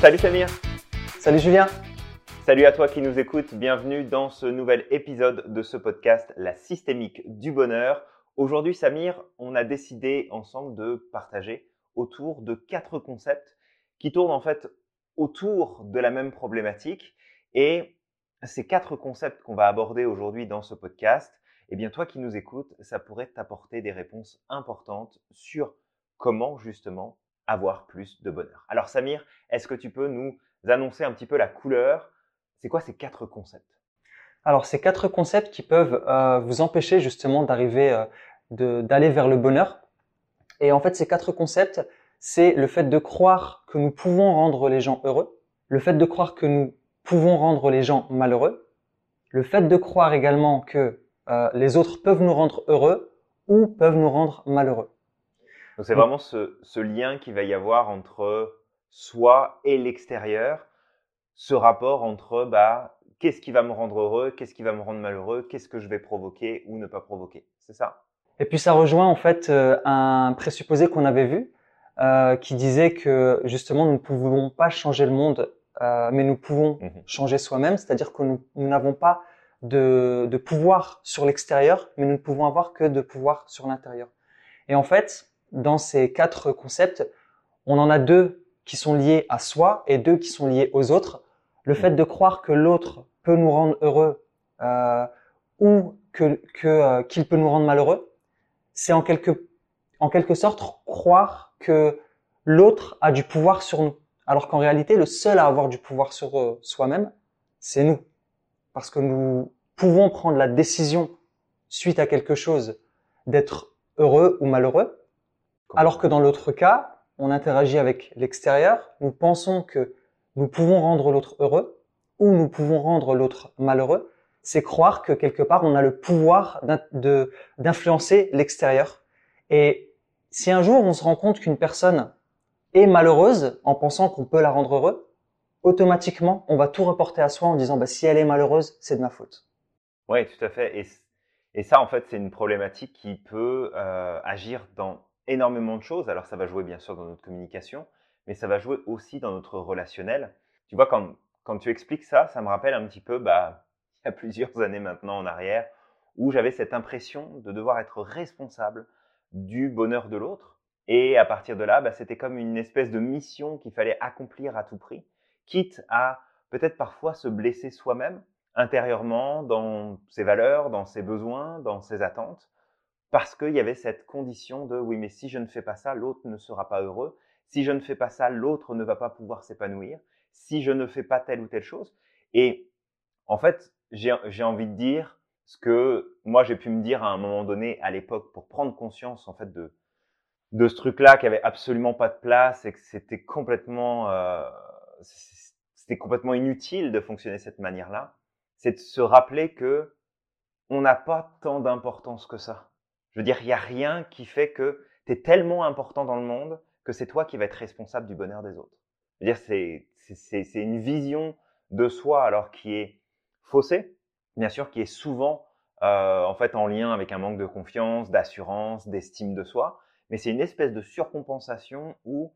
Salut Samir. Salut Julien. Salut à toi qui nous écoutes, bienvenue dans ce nouvel épisode de ce podcast La systémique du bonheur. Aujourd'hui Samir, on a décidé ensemble de partager autour de quatre concepts qui tournent en fait autour de la même problématique. Et ces quatre concepts qu'on va aborder aujourd'hui dans ce podcast, eh bien toi qui nous écoutes, ça pourrait t'apporter des réponses importantes sur comment justement avoir plus de bonheur. Alors Samir, est-ce que tu peux nous annoncer un petit peu la couleur? C'est quoi ces quatre concepts? Alors ces quatre concepts qui peuvent euh, vous empêcher justement d'arriver, euh, d'aller vers le bonheur. Et en fait ces quatre concepts, c'est le fait de croire que nous pouvons rendre les gens heureux, le fait de croire que nous pouvons rendre les gens malheureux, le fait de croire également que euh, les autres peuvent nous rendre heureux ou peuvent nous rendre malheureux. Donc c'est vraiment ce, ce lien qu'il va y avoir entre soi et l'extérieur, ce rapport entre bah, qu'est-ce qui va me rendre heureux, qu'est-ce qui va me rendre malheureux, qu'est-ce que je vais provoquer ou ne pas provoquer. C'est ça Et puis ça rejoint en fait euh, un présupposé qu'on avait vu euh, qui disait que justement nous ne pouvons pas changer le monde, euh, mais nous pouvons Mhm. changer soi-même, c'est-à-dire que nous nous n'avons pas de, de pouvoir sur l'extérieur, mais nous ne pouvons avoir que de pouvoir sur l'intérieur. Et en fait, dans ces quatre concepts, on en a deux qui sont liés à soi et deux qui sont liés aux autres. Le fait de croire que l'autre peut nous rendre heureux euh, ou que que, euh, qu'il peut nous rendre malheureux, c'est en quelque en quelque sorte croire que l'autre a du pouvoir sur nous, alors qu'en réalité, le seul à avoir du pouvoir sur euh, soi-même, c'est nous, parce que nous pouvons prendre la décision suite à quelque chose d'être heureux ou malheureux, alors que dans l'autre cas, on interagit avec l'extérieur, nous pensons que nous pouvons rendre l'autre heureux ou nous pouvons rendre l'autre malheureux, c'est croire que quelque part on a le pouvoir d'influencer l'extérieur. Et si un jour on se rend compte qu'une personne est malheureuse en pensant qu'on peut la rendre heureuse, automatiquement on va tout reporter à soi en disant bah, si elle est malheureuse, c'est de ma faute. Oui, tout à fait. Et ça, en fait, c'est une problématique qui peut euh, agir dans énormément de choses. Alors, ça va jouer bien sûr dans notre communication, mais ça va jouer aussi dans notre relationnel. Tu vois, quand, quand tu expliques ça, ça me rappelle un petit peu, bah, il y a plusieurs années maintenant en arrière, où j'avais cette impression de devoir être responsable du bonheur de l'autre. Et à partir de là, bah, c'était comme une espèce de mission qu'il fallait accomplir à tout prix, quitte à peut-être parfois se blesser soi-même intérieurement dans ses valeurs, dans ses besoins, dans ses attentes, parce qu'il y avait cette condition de oui, mais si je ne fais pas ça, l'autre ne sera pas heureux. Si je ne fais pas ça, l'autre ne va pas pouvoir s'épanouir. Si je ne fais pas telle ou telle chose. Et en fait, j'ai envie de dire ce que moi j'ai pu me dire à un moment donné à l'époque pour prendre conscience en fait de de ce truc-là qui avait absolument pas de place et que c'était complètement euh, c'était complètement inutile de fonctionner cette manière-là c'est de se rappeler que on n'a pas tant d'importance que ça. Je veux dire, il n'y a rien qui fait que tu es tellement important dans le monde que c'est toi qui vas être responsable du bonheur des autres. Je veux dire, c'est, une vision de soi alors qui est faussée, bien sûr, qui est souvent euh, en fait en lien avec un manque de confiance, d'assurance, d'estime de soi, mais c'est une espèce de surcompensation où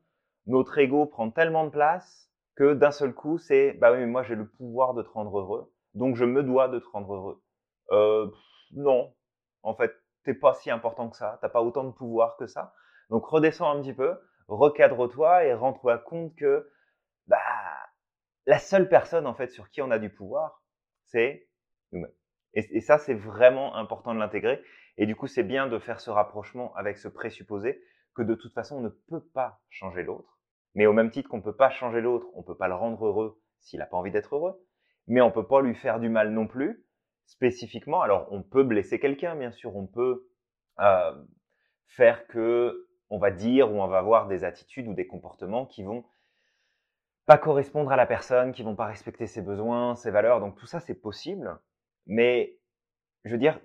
notre ego prend tellement de place que d'un seul coup, c'est bah oui, mais moi j'ai le pouvoir de te rendre heureux donc je me dois de te rendre heureux. Euh, non, en fait, t'es pas si important que ça, t'as pas autant de pouvoir que ça. Donc redescends un petit peu, recadre-toi et rends-toi compte que bah la seule personne en fait sur qui on a du pouvoir, c'est nous-mêmes. Et, et ça, c'est vraiment important de l'intégrer. Et du coup, c'est bien de faire ce rapprochement avec ce présupposé que de toute façon, on ne peut pas changer l'autre. Mais au même titre qu'on peut pas changer l'autre, on peut pas le rendre heureux s'il n'a pas envie d'être heureux mais on peut pas lui faire du mal non plus spécifiquement. Alors on peut blesser quelqu'un, bien sûr, on peut euh, faire que on va dire ou on va avoir des attitudes ou des comportements qui vont pas correspondre à la personne, qui vont pas respecter ses besoins, ses valeurs. Donc tout ça c'est possible, mais je veux dire,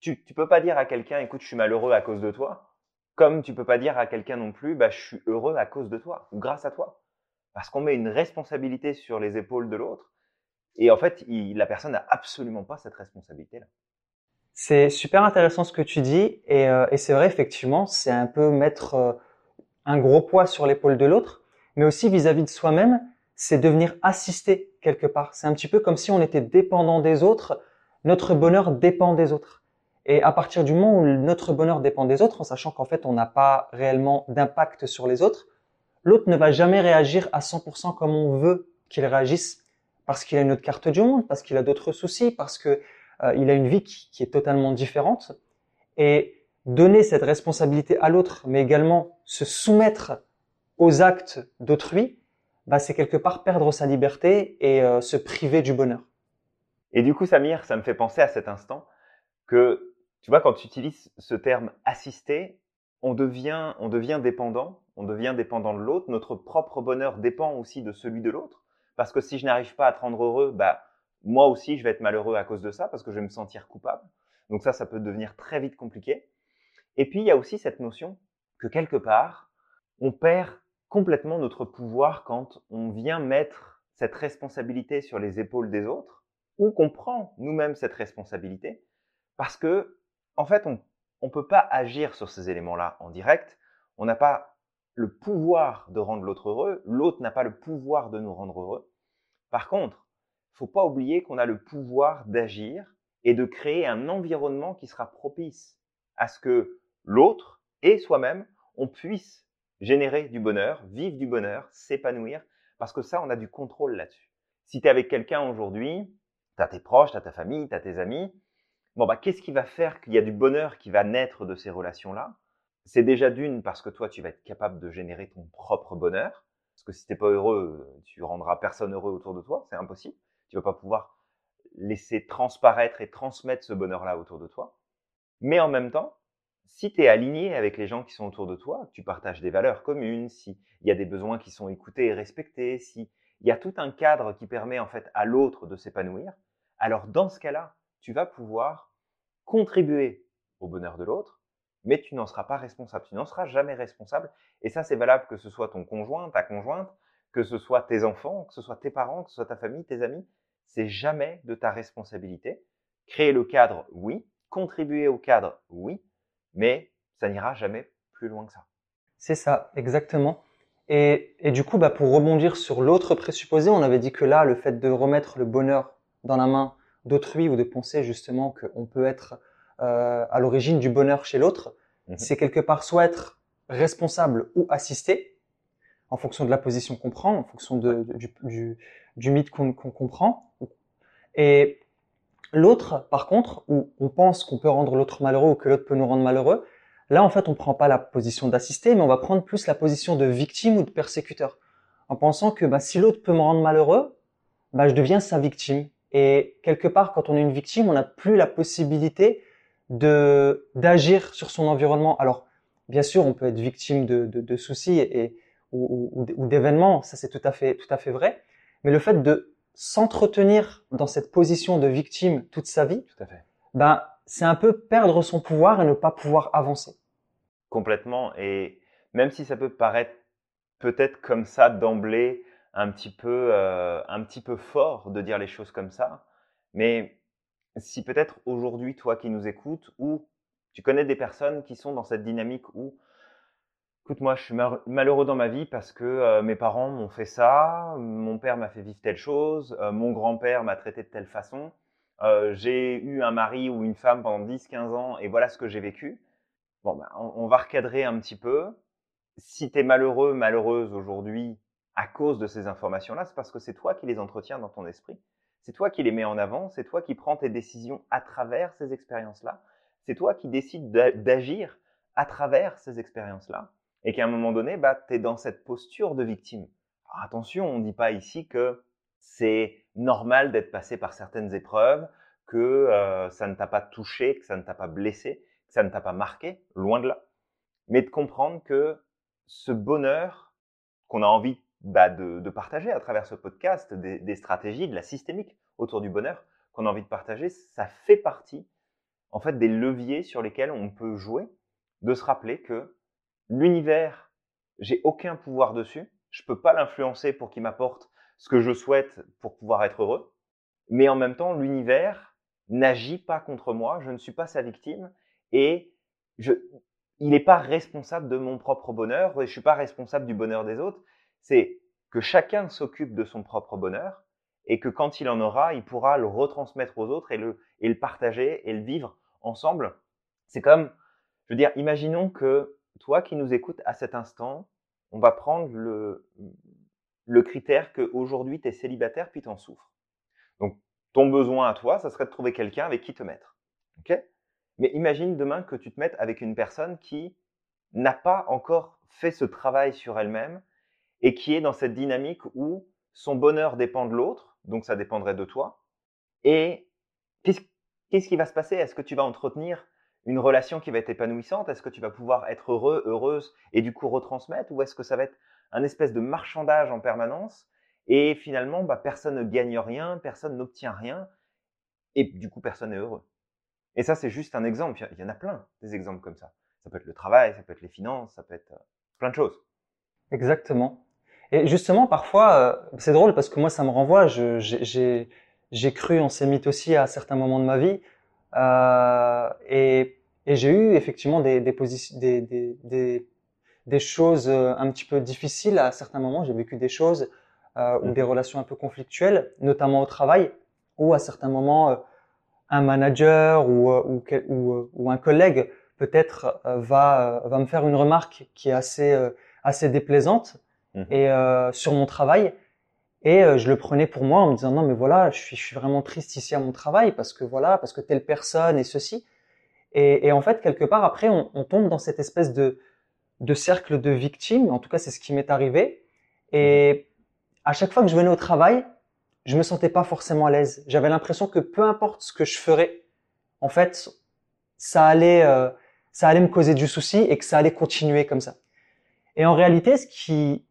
tu peux pas dire à quelqu'un, écoute, je suis malheureux à cause de toi, comme tu peux pas dire à quelqu'un non plus, bah je suis heureux à cause de toi ou grâce à toi, parce qu'on met une responsabilité sur les épaules de l'autre et en fait, la personne n'a absolument pas cette responsabilité-là. C'est super intéressant ce que tu dis et, euh, c'est vrai effectivement, c'est un peu mettre euh, un gros poids sur l'épaule de l'autre, mais aussi vis-à-vis de soi-même, c'est devenir assisté quelque part. C'est un petit peu comme si on était dépendant des autres. Notre bonheur dépend des autres. Et à partir du moment où notre bonheur dépend des autres, en sachant qu'en fait on n'a pas réellement d'impact sur les autres, l'autre ne va jamais réagir à 100% comme on veut qu'il réagisse parce qu'il a une autre carte du monde, parce qu'il a d'autres soucis, parce que euh, il a une vie qui, est totalement différente. Et donner cette responsabilité à l'autre, mais également se soumettre aux actes d'autrui, bah, c'est quelque part perdre sa liberté et euh, se priver du bonheur. Et du coup, Samir, ça me fait penser à cet instant que, tu vois, quand tu utilises ce terme assister, on devient, on devient dépendant, on devient dépendant de l'autre. Notre propre bonheur dépend aussi de celui de l'autre. Parce que si je n'arrive pas à te rendre heureux, bah, moi aussi, je vais être malheureux à cause de ça, parce que je vais me sentir coupable. Donc ça, ça peut devenir très vite compliqué. Et puis, il y a aussi cette notion que quelque part, on perd complètement notre pouvoir quand on vient mettre cette responsabilité sur les épaules des autres, ou qu'on prend nous-mêmes cette responsabilité, parce que, en fait, on ne peut pas agir sur ces éléments-là en direct. On n'a pas le pouvoir de rendre l'autre heureux, l'autre n'a pas le pouvoir de nous rendre heureux. Par contre, faut pas oublier qu'on a le pouvoir d'agir et de créer un environnement qui sera propice à ce que l'autre et soi-même, on puisse générer du bonheur, vivre du bonheur, s'épanouir, parce que ça, on a du contrôle là-dessus. Si tu es avec quelqu'un aujourd'hui, tu as tes proches, tu as ta famille, tu as tes amis, bon, bah, qu'est-ce qui va faire qu'il y a du bonheur qui va naître de ces relations-là? C'est déjà d'une parce que toi, tu vas être capable de générer ton propre bonheur. Parce que si t'es pas heureux, tu rendras personne heureux autour de toi. C'est impossible. Tu vas pas pouvoir laisser transparaître et transmettre ce bonheur-là autour de toi. Mais en même temps, si tu es aligné avec les gens qui sont autour de toi, tu partages des valeurs communes, s'il y a des besoins qui sont écoutés et respectés, s'il y a tout un cadre qui permet en fait à l'autre de s'épanouir, alors dans ce cas-là, tu vas pouvoir contribuer au bonheur de l'autre mais tu n'en seras pas responsable. Tu n'en seras jamais responsable. Et ça, c'est valable que ce soit ton conjoint, ta conjointe, que ce soit tes enfants, que ce soit tes parents, que ce soit ta famille, tes amis. C'est jamais de ta responsabilité. Créer le cadre, oui. Contribuer au cadre, oui. Mais ça n'ira jamais plus loin que ça. C'est ça, exactement. Et, du coup, bah, pour rebondir sur l'autre présupposé, on avait dit que là, le fait de remettre le bonheur dans la main d'autrui ou de penser justement qu'on peut être à l'origine du bonheur chez l'autre, mhm. c'est quelque part soit être responsable ou assisté, en fonction de la position qu'on prend, en fonction de, du, du, du, mythe qu'on comprend. Et l'autre, par contre, où on pense qu'on peut rendre l'autre malheureux ou que l'autre peut nous rendre malheureux, là, en fait, on prend pas la position d'assisté, mais on va prendre plus la position de victime ou de persécuteur, en pensant que bah, si l'autre peut me rendre malheureux, bah, je deviens sa victime. Et quelque part, quand on est une victime, on n'a plus la possibilité de d'agir sur son environnement. Alors, bien sûr, on peut être victime de, de, de soucis et, ou, ou, d'événements, ça c'est tout à fait tout à fait vrai. Mais le fait de s'entretenir dans cette position de victime toute sa vie, tout à fait. Ben, c'est un peu perdre son pouvoir et ne pas pouvoir avancer. Complètement. Et même si ça peut paraître peut-être comme ça d'emblée un petit peu euh, un petit peu fort de dire les choses comme ça, mais si peut-être aujourd'hui, toi qui nous écoutes, ou tu connais des personnes qui sont dans cette dynamique où, écoute, moi, je suis malheureux dans ma vie parce que euh, mes parents m'ont fait ça, mon père m'a fait vivre telle chose, euh, mon grand-père m'a traité de telle façon, euh, j'ai eu un mari ou une femme pendant 10-15 ans et voilà ce que j'ai vécu. Bon, ben, on, va recadrer un petit peu. Si tu es malheureux, malheureuse aujourd'hui à cause de ces informations-là, c'est parce que c'est toi qui les entretiens dans ton esprit. C'est toi qui les mets en avant, c'est toi qui prends tes décisions à travers ces expériences-là, c'est toi qui décides d'agir à travers ces expériences-là, et qu'à un moment donné, bah, tu es dans cette posture de victime. attention, on ne dit pas ici que c'est normal d'être passé par certaines épreuves, que euh, ça ne t'a pas touché, que ça ne t'a pas blessé, que ça ne t'a pas marqué, loin de là. Mais de comprendre que ce bonheur qu'on a envie bah, de, partager à travers ce podcast des, stratégies, de la systémique autour du bonheur qu'on a envie de partager, ça fait partie en fait des leviers sur lesquels on peut jouer, de se rappeler que l'univers, j'ai aucun pouvoir dessus, je peux pas l'influencer pour qu'il m'apporte ce que je souhaite pour pouvoir être heureux, mais en même temps l'univers n'agit pas contre moi, je ne suis pas sa victime et il n'est pas responsable de mon propre bonheur, je suis pas responsable du bonheur des autres. C'est que chacun s'occupe de son propre bonheur et que quand il en aura, il pourra le retransmettre aux autres et le, et le partager et le vivre ensemble. C'est comme, je veux dire, imaginons que toi qui nous écoutes à cet instant, on va prendre le, le critère qu'aujourd'hui tu es célibataire puis tu en souffres. Donc, ton besoin à toi, ça serait de trouver quelqu'un avec qui te mettre. Mais imagine demain que tu te mettes avec une personne qui n'a pas encore fait ce travail sur elle-même et qui est dans cette dynamique où son bonheur dépend de l'autre, donc ça dépendrait de toi. Et qu'est-ce qui va se passer? Est-ce que tu vas entretenir une relation qui va être épanouissante? Est-ce que tu vas pouvoir être heureux, heureuse et du coup retransmettre? Ou est-ce que ça va être un espèce de marchandage en permanence et finalement bah, personne ne gagne rien, personne n'obtient rien et du coup personne n'est heureux? Et ça c'est juste un exemple, il y en a plein des exemples comme ça. Ça peut être le travail, ça peut être les finances, ça peut être euh, plein de choses. Exactement. Et justement, parfois, euh, c'est drôle parce que moi, ça me renvoie. J'ai cru en ces mythes aussi à certains moments de ma vie. Euh, et, et j'ai eu effectivement des, des, des, des, des, choses euh, un petit peu difficiles à certains moments. J'ai vécu des choses euh, ou mmh. des relations un peu conflictuelles, notamment au travail, ou à certains moments, un manager ou, ou, ou, ou un collègue peut-être va, va me faire une remarque qui est assez, assez déplaisante mmh. et sur mon travail. Et euh, je le prenais pour moi en me disant non mais voilà, je suis, je suis vraiment triste ici à mon travail parce que voilà, parce que telle personne et ceci. Et, et en fait, quelque part après, on, on, tombe dans cette espèce de, de cercle de victimes. En tout cas, c'est ce qui m'est arrivé. Et à chaque fois que je venais au travail, je me sentais pas forcément à l'aise. J'avais l'impression que peu importe ce que je ferais, en fait, ça allait, euh, ça allait me causer du souci et que ça allait continuer comme ça. Et en réalité, ce qui,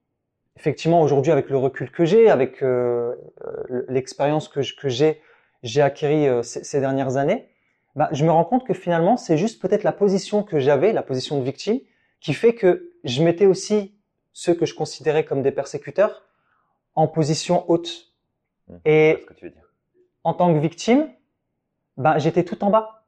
effectivement, aujourd'hui, avec le recul que j'ai, avec euh, euh l'expérience que, que j'ai, j'ai acquis euh, ces, dernières années, bah, je me rends compte que finalement, c'est juste peut-être la position que j'avais, la position de victime, qui fait que je mettais aussi ceux que je considérais comme des persécuteurs en position haute. Mmh, Et ce que tu veux dire. en tant que victime, bah, j'étais tout en bas.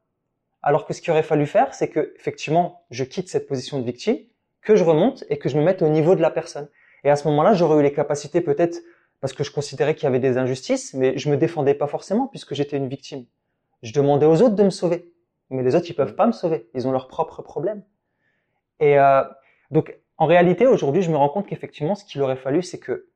Alors que ce qu'il aurait fallu faire, c'est que effectivement, je quitte cette position de victime, que je remonte et que je me mette au niveau de la personne. Et à ce moment-là, j'aurais eu les capacités peut-être parce que je considérais qu'il y avait des injustices, mais je me défendais pas forcément puisque j'étais une victime. Je demandais aux autres de me sauver, mais les autres ils peuvent pas me sauver, ils ont leurs propres problèmes. Et euh, donc en réalité aujourd'hui, je me rends compte qu'effectivement, ce qu'il aurait fallu, c'est que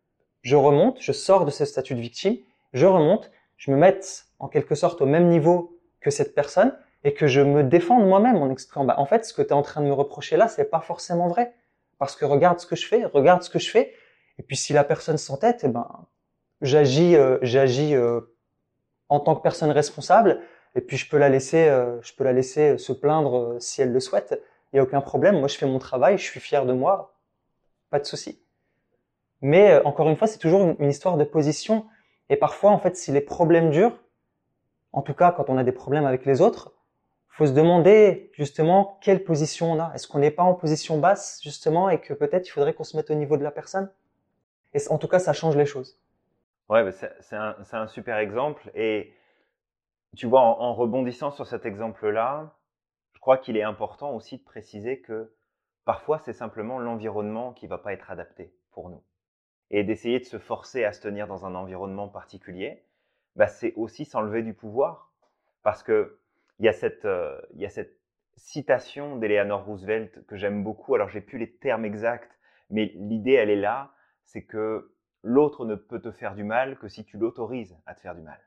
je remonte, je sors de ce statut de victime, je remonte, je me mette en quelque sorte au même niveau que cette personne et que je me défende moi-même en exprimant, bah, en fait, ce que tu es en train de me reprocher là, c'est pas forcément vrai parce que regarde ce que je fais, regarde ce que je fais. Et puis si la personne s'entête, eh ben, j'agis, euh, j'agis euh, en tant que personne responsable. Et puis je peux la laisser, euh, je peux la laisser se plaindre si elle le souhaite. Il y a aucun problème. Moi, je fais mon travail, je suis fier de moi, pas de souci. Mais encore une fois, c'est toujours une, une histoire de position. Et parfois, en fait, si les problèmes durent, en tout cas quand on a des problèmes avec les autres, faut se demander justement quelle position on a. Est-ce qu'on n'est pas en position basse justement et que peut-être il faudrait qu'on se mette au niveau de la personne? Et en tout cas, ça change les choses. Ouais, c'est un, super exemple. Et tu vois, en, rebondissant sur cet exemple-là, je crois qu'il est important aussi de préciser que parfois c'est simplement l'environnement qui va pas être adapté pour nous. Et d'essayer de se forcer à se tenir dans un environnement particulier, bah, c'est aussi s'enlever du pouvoir. Parce que il y a cette, euh, il y a cette citation d'Eleanor Roosevelt que j'aime beaucoup. Alors, j'ai plus les termes exacts, mais l'idée, elle est là. C'est que l'autre ne peut te faire du mal que si tu l'autorises à te faire du mal.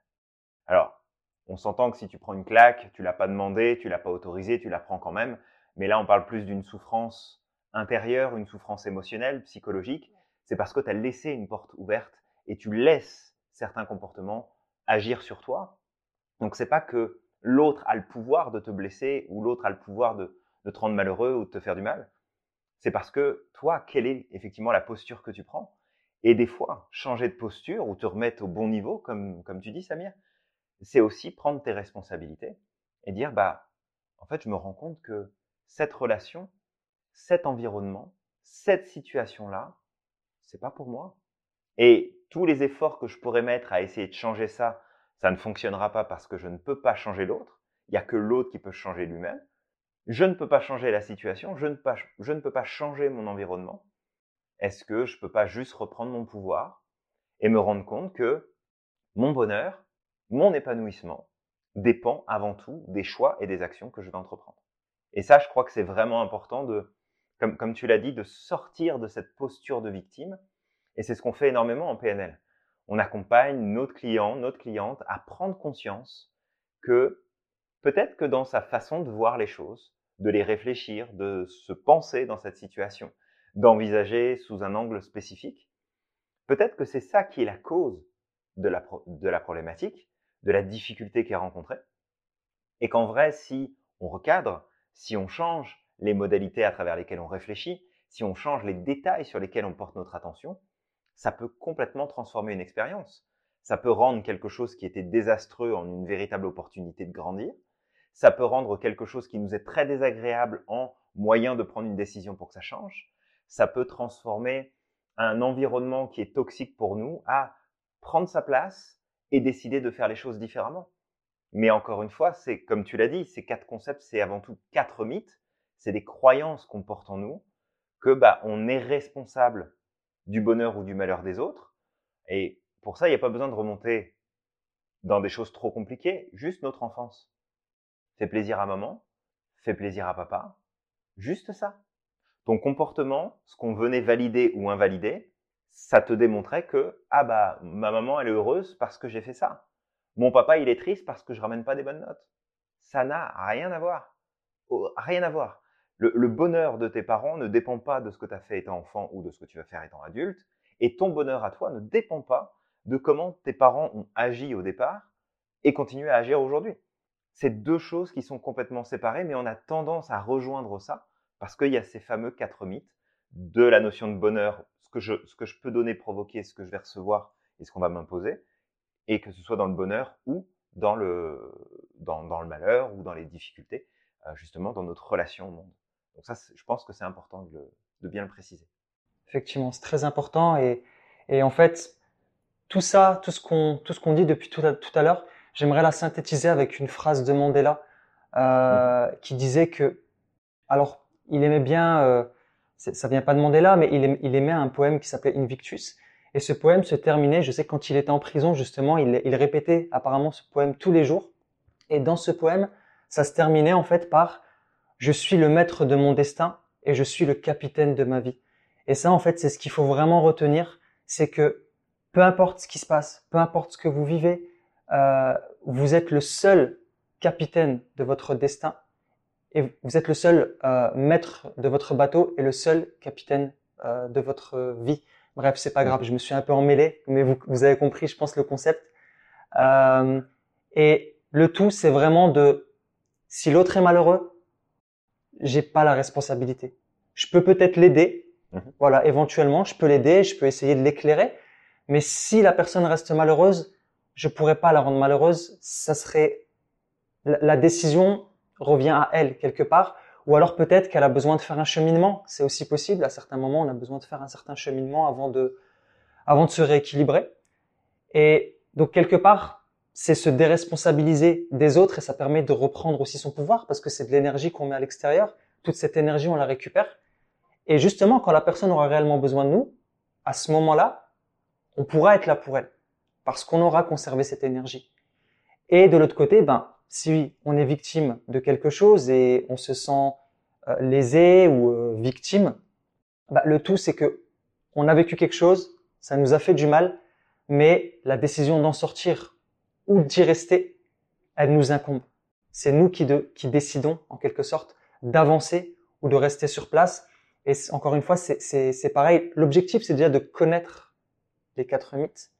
Alors, on s'entend que si tu prends une claque, tu l'as pas demandé, tu l'as pas autorisé, tu la prends quand même. Mais là, on parle plus d'une souffrance intérieure, une souffrance émotionnelle, psychologique. C'est parce que tu as laissé une porte ouverte et tu laisses certains comportements agir sur toi. Donc, c'est pas que l'autre a le pouvoir de te blesser ou l'autre a le pouvoir de, te rendre malheureux ou de te faire du mal. C'est parce que toi, quelle est effectivement la posture que tu prends? Et des fois, changer de posture ou te remettre au bon niveau, comme, comme tu dis, Samir, c'est aussi prendre tes responsabilités et dire, bah, en fait, je me rends compte que cette relation, cet environnement, cette situation-là, c'est pas pour moi. Et tous les efforts que je pourrais mettre à essayer de changer ça ça ne fonctionnera pas parce que je ne peux pas changer l'autre. Il n'y a que l'autre qui peut changer lui-même. Je ne peux pas changer la situation. Je ne, ne peux pas changer mon environnement. est-ce que je peux pas juste reprendre mon pouvoir et me rendre compte que mon bonheur, mon épanouissement dépend avant tout des choix et des actions que je vais entreprendre? Et ça, je crois que c'est vraiment important de, comme, comme tu l'as dit, de sortir de cette posture de victime. Et c'est ce qu'on fait énormément en PNL. On accompagne notre client, notre cliente à prendre conscience que peut-être que dans sa façon de voir les choses, de les réfléchir, de se penser dans cette situation, d'envisager sous un angle spécifique, peut-être que c'est ça qui est la cause de la, problématique, de la difficulté qui est rencontrée, et qu'en vrai, si on recadre, si on change les modalités à travers lesquelles on réfléchit, si on change les détails sur lesquels on porte notre attention, ça peut complètement transformer une expérience. Ça peut rendre quelque chose qui était désastreux en une véritable opportunité de grandir. Ça peut rendre quelque chose qui nous est très désagréable en moyen de prendre une décision pour que ça change. Ça peut transformer un environnement qui est toxique pour nous à prendre sa place et décider de faire les choses différemment. Mais encore une fois, c'est comme tu l'as dit, ces quatre concepts, c'est avant tout quatre mythes, c'est des croyances qu'on porte en nous, que bah on est responsable du bonheur ou du malheur des autres. Et pour ça, il n'y a pas besoin de remonter dans des choses trop compliquées, juste notre enfance. Fais plaisir à maman, fais plaisir à papa, juste ça. Ton comportement, ce qu'on venait valider ou invalider, ça te démontrait que ah bah ma maman elle est heureuse parce que j'ai fait ça. Mon papa il est triste parce que je ramène pas des bonnes notes. Ça n'a rien à voir. Rien à voir. Le, bonheur de tes parents ne dépend pas de ce que tu as fait étant enfant ou de ce que tu vas faire étant adulte. Et ton bonheur à toi ne dépend pas de comment tes parents ont agi au départ et continuent à agir aujourd'hui. C'est deux choses qui sont complètement séparées, mais on a tendance à rejoindre ça parce qu'il y a ces fameux quatre mythes de la notion de bonheur, ce que je, peux donner, provoquer, ce que je vais recevoir et ce qu'on va m'imposer, et que ce soit dans le bonheur ou dans le, dans le malheur ou dans les difficultés, euh, justement dans notre relation au monde. Donc ça, je pense que c'est important de, de, bien le préciser. Effectivement, c'est très important et, et, en fait, tout ça, tout ce qu'on qu'on dit depuis tout à, tout à l'heure, j'aimerais la synthétiser avec une phrase de Mandela euh, mmh. qui disait que, alors, il aimait bien, euh, ça vient pas de Mandela, mais il, il aimait un poème qui s'appelait Invictus. Et ce poème se terminait, je sais, quand il était en prison, justement, il, il répétait apparemment ce poème tous les jours. Et dans ce poème, ça se terminait en fait par je suis le maître de mon destin et je suis le capitaine de ma vie. Et ça, en fait, c'est ce qu'il faut vraiment retenir, c'est que peu importe ce qui se passe, peu importe ce que vous vivez, euh, vous êtes le seul capitaine de votre destin et vous êtes le seul euh, maître de votre bateau et le seul capitaine euh, de votre vie. Bref, c'est pas grave, je me suis un peu emmêlé, mais vous, vous avez compris, je pense, le concept. Euh, et le tout, c'est vraiment de, si l'autre est malheureux, j'ai pas la responsabilité. Je peux peut-être l'aider, mhm. voilà, éventuellement, je peux l'aider, je peux essayer de l'éclairer, mais si la personne reste malheureuse, je pourrais pas la rendre malheureuse. Ça serait la, décision revient à elle quelque part, ou alors peut-être qu'elle a besoin de faire un cheminement. C'est aussi possible. À certains moments, on a besoin de faire un certain cheminement avant de avant de se rééquilibrer. Et donc quelque part, c'est se déresponsabiliser des autres et ça permet de reprendre aussi son pouvoir parce que c'est de l'énergie qu'on met à l'extérieur. Toute cette énergie, on la récupère. Et justement, quand la personne aura réellement besoin de nous, à ce moment-là, on pourra être là pour elle parce qu'on aura conservé cette énergie. Et de l'autre côté, ben, si on est victime de quelque chose et on se sent euh, lésé ou euh, victime, ben, le tout c'est que on a vécu quelque chose, ça nous a fait du mal, mais la décision d'en sortir ou d'y rester, elle nous incombe. C'est nous qui, décidons, en quelque sorte, d'avancer ou de rester sur place. Et encore une fois, c'est pareil. L'objectif, c'est déjà de connaître les quatre mythes.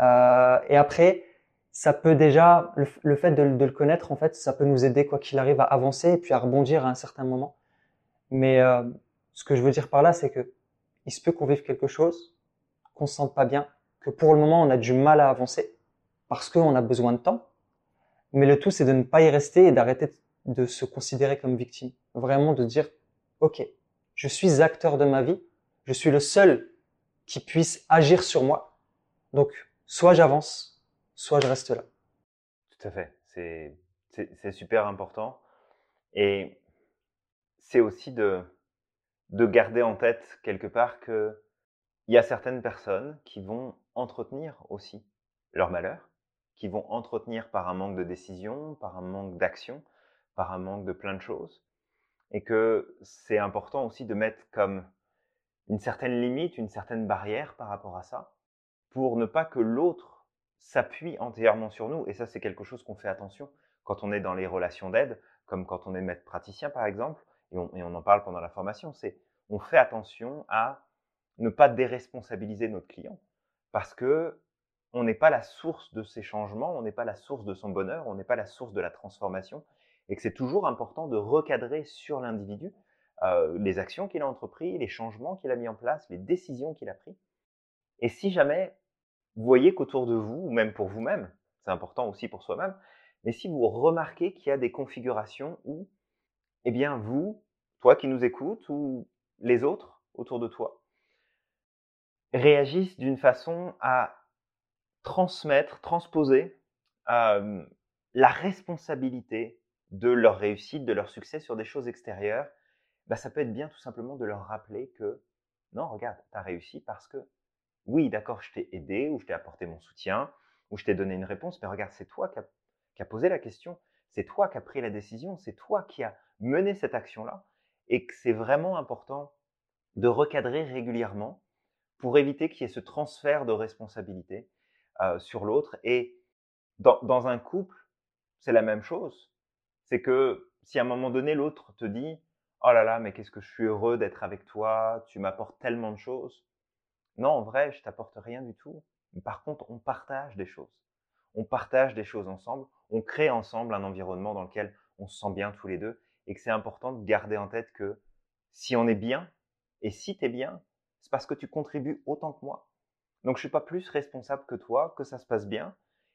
Euh, et après, ça peut déjà, le, fait de, le connaître, en fait, ça peut nous aider, quoi qu'il arrive, à avancer et puis à rebondir à un certain moment. Mais euh, ce que je veux dire par là, c'est que il se peut qu'on vive quelque chose, qu'on se sente pas bien, que pour le moment, on a du mal à avancer parce qu'on a besoin de temps. Mais le tout, c'est de ne pas y rester et d'arrêter de se considérer comme victime. Vraiment de dire, OK, je suis acteur de ma vie, je suis le seul qui puisse agir sur moi. Donc, soit j'avance, soit je reste là. Tout à fait. C'est, super important. Et c'est aussi de, de garder en tête quelque part que il y a certaines personnes qui vont entretenir aussi leur malheur, qui vont entretenir par un manque de décision, par un manque d'action, par un manque de plein de choses. Et que c'est important aussi de mettre comme une certaine limite, une certaine barrière par rapport à ça, pour ne pas que l'autre s'appuie entièrement sur nous. Et ça, c'est quelque chose qu'on fait attention quand on est dans les relations d'aide, comme quand on est maître praticien, par exemple, et on, et on en parle pendant la formation, c'est on fait attention à ne pas déresponsabiliser notre client, parce que on n'est pas la source de ces changements, on n'est pas la source de son bonheur, on n'est pas la source de la transformation, et que c'est toujours important de recadrer sur l'individu euh, les actions qu'il a entreprises, les changements qu'il a mis en place, les décisions qu'il a prises. Et si jamais vous voyez qu'autour de vous, ou même pour vous-même, c'est important aussi pour soi-même, mais si vous remarquez qu'il y a des configurations où, eh bien, vous, toi qui nous écoutes, ou les autres autour de toi, réagissent d'une façon à transmettre, transposer euh, la responsabilité de leur réussite, de leur succès sur des choses extérieures, bah, ça peut être bien tout simplement de leur rappeler que non, regarde, tu as réussi parce que oui, d'accord, je t'ai aidé ou je t'ai apporté mon soutien ou je t'ai donné une réponse, mais regarde, c'est toi qui as a posé la question, c'est toi qui as pris la décision, c'est toi qui as mené cette action-là, et que c'est vraiment important de recadrer régulièrement pour éviter qu'il y ait ce transfert de responsabilité euh, sur l'autre. Et dans, un couple, c'est la même chose. C'est que si à un moment donné, l'autre te dit Oh là là, mais qu'est-ce que je suis heureux d'être avec toi, tu m'apportes tellement de choses. Non, en vrai, je t'apporte rien du tout. Par contre, on partage des choses on partage des choses ensemble, on crée ensemble un environnement dans lequel on se sent bien tous les deux et que c'est important de garder en tête que si on est bien et si tu es bien, c'est parce que tu contribues autant que moi. Donc je suis pas plus responsable que toi que ça se passe bien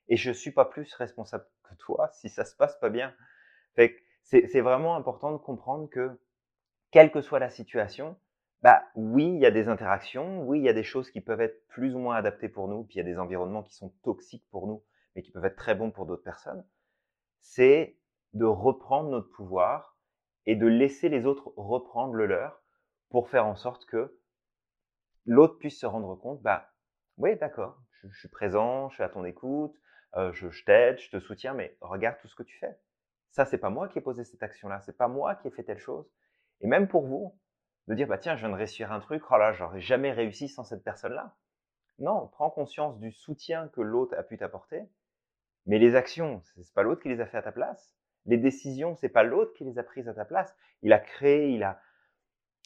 et je suis pas plus responsable que toi si ça se passe pas bien. c'est vraiment important de comprendre que quelle que soit la situation, bah oui, il y a des interactions, oui, il y a des choses qui peuvent être plus ou moins adaptées pour nous, puis il y a des environnements qui sont toxiques pour nous mais qui peuvent être très bons pour d'autres personnes, c'est de reprendre notre pouvoir et de laisser les autres reprendre le leur pour faire en sorte que l'autre puisse se rendre compte, bah oui, d'accord, je, suis présent, je suis à ton écoute, euh, je, je t'aide, je te soutiens, mais regarde tout ce que tu fais. Ça, c'est pas moi qui ai posé cette action-là, c'est pas moi qui ai fait telle chose. Et même pour vous, de dire, bah tiens, je viens de réussir un truc, oh là, j'aurais jamais réussi sans cette personne-là. Non, prends conscience du soutien que l'autre a pu t'apporter mais les actions, c'est pas l'autre qui les a fait à ta place. Les décisions, c'est pas l'autre qui les a prises à ta place. Il a créé, il a,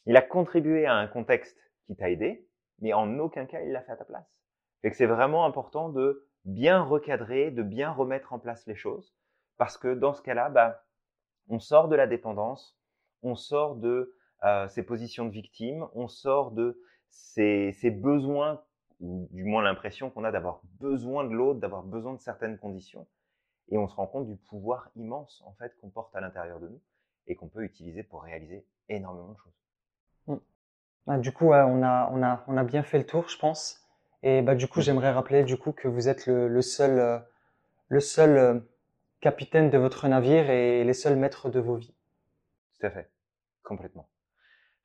il a contribué à un contexte qui t'a aidé, mais en aucun cas il l'a fait à ta place. Fait que c'est vraiment important de bien recadrer, de bien remettre en place les choses, parce que dans ce cas-là, bah, on sort de la dépendance, on sort de euh, ces positions de victime, on sort de ces, besoins ou du moins l'impression qu'on a d'avoir besoin de l'autre, d'avoir besoin de certaines conditions. Et on se rend compte du pouvoir immense en fait qu'on porte à l'intérieur de nous et qu'on peut utiliser pour réaliser énormément de choses. Mm. Bah, du coup, on a bien fait le tour, je pense. Et bah, du coup, j'aimerais rappeler du coup que vous êtes le, seul, euh, le seul euh, capitaine de votre navire et les seuls maîtres de vos vies. Tout à fait, complètement.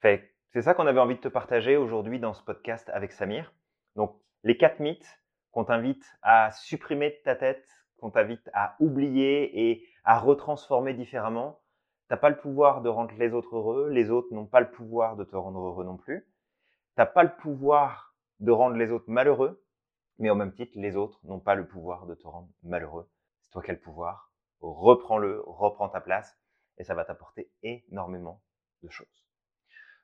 Fait, c'est ça qu'on avait envie de te partager aujourd'hui dans ce podcast avec Samir. Donc, les quatre mythes qu'on t'invite à supprimer de ta tête, qu'on t'invite à oublier et à retransformer différemment. T'as pas le pouvoir de rendre les autres heureux, les autres n'ont pas le pouvoir de te rendre heureux non plus. T'as pas le pouvoir de rendre les autres malheureux, mais au même titre, les autres n'ont pas le pouvoir de te rendre malheureux. C'est toi qui as le pouvoir. Reprends-le, reprends ta place, et ça va t'apporter énormément de choses.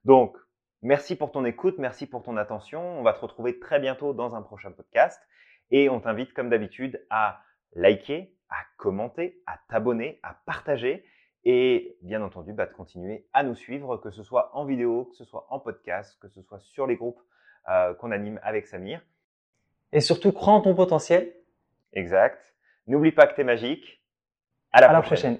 Donc, Merci pour ton écoute, merci pour ton attention. On va te retrouver très bientôt dans un prochain podcast et on t'invite comme d'habitude à liker, à commenter, à t'abonner, à partager et bien entendu bah, de continuer à nous suivre, que ce soit en vidéo, que ce soit en podcast, que ce soit sur les groupes euh, qu'on anime avec Samir. Et surtout, crois en ton potentiel. Exact. N'oublie pas que tu es magique. À la prochaine.